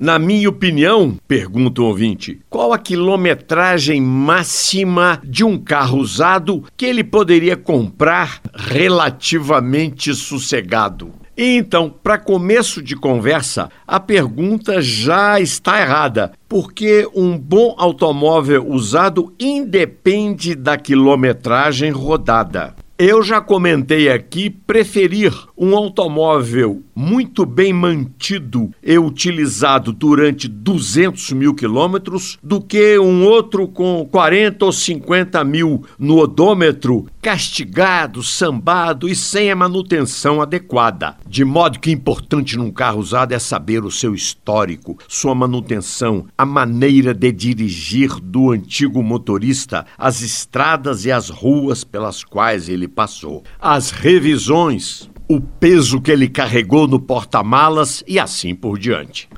Na minha opinião, pergunta o ouvinte, qual a quilometragem máxima de um carro usado que ele poderia comprar relativamente sossegado? Então, para começo de conversa, a pergunta já está errada, porque um bom automóvel usado independe da quilometragem rodada. Eu já comentei aqui preferir um automóvel muito bem mantido e utilizado durante 200 mil quilômetros do que um outro com 40 ou 50 mil no odômetro, castigado, sambado e sem a manutenção adequada. De modo que importante num carro usado é saber o seu histórico, sua manutenção, a maneira de dirigir do antigo motorista, as estradas e as ruas pelas quais ele passou, as revisões, o peso que ele carregou no porta-malas e assim por diante.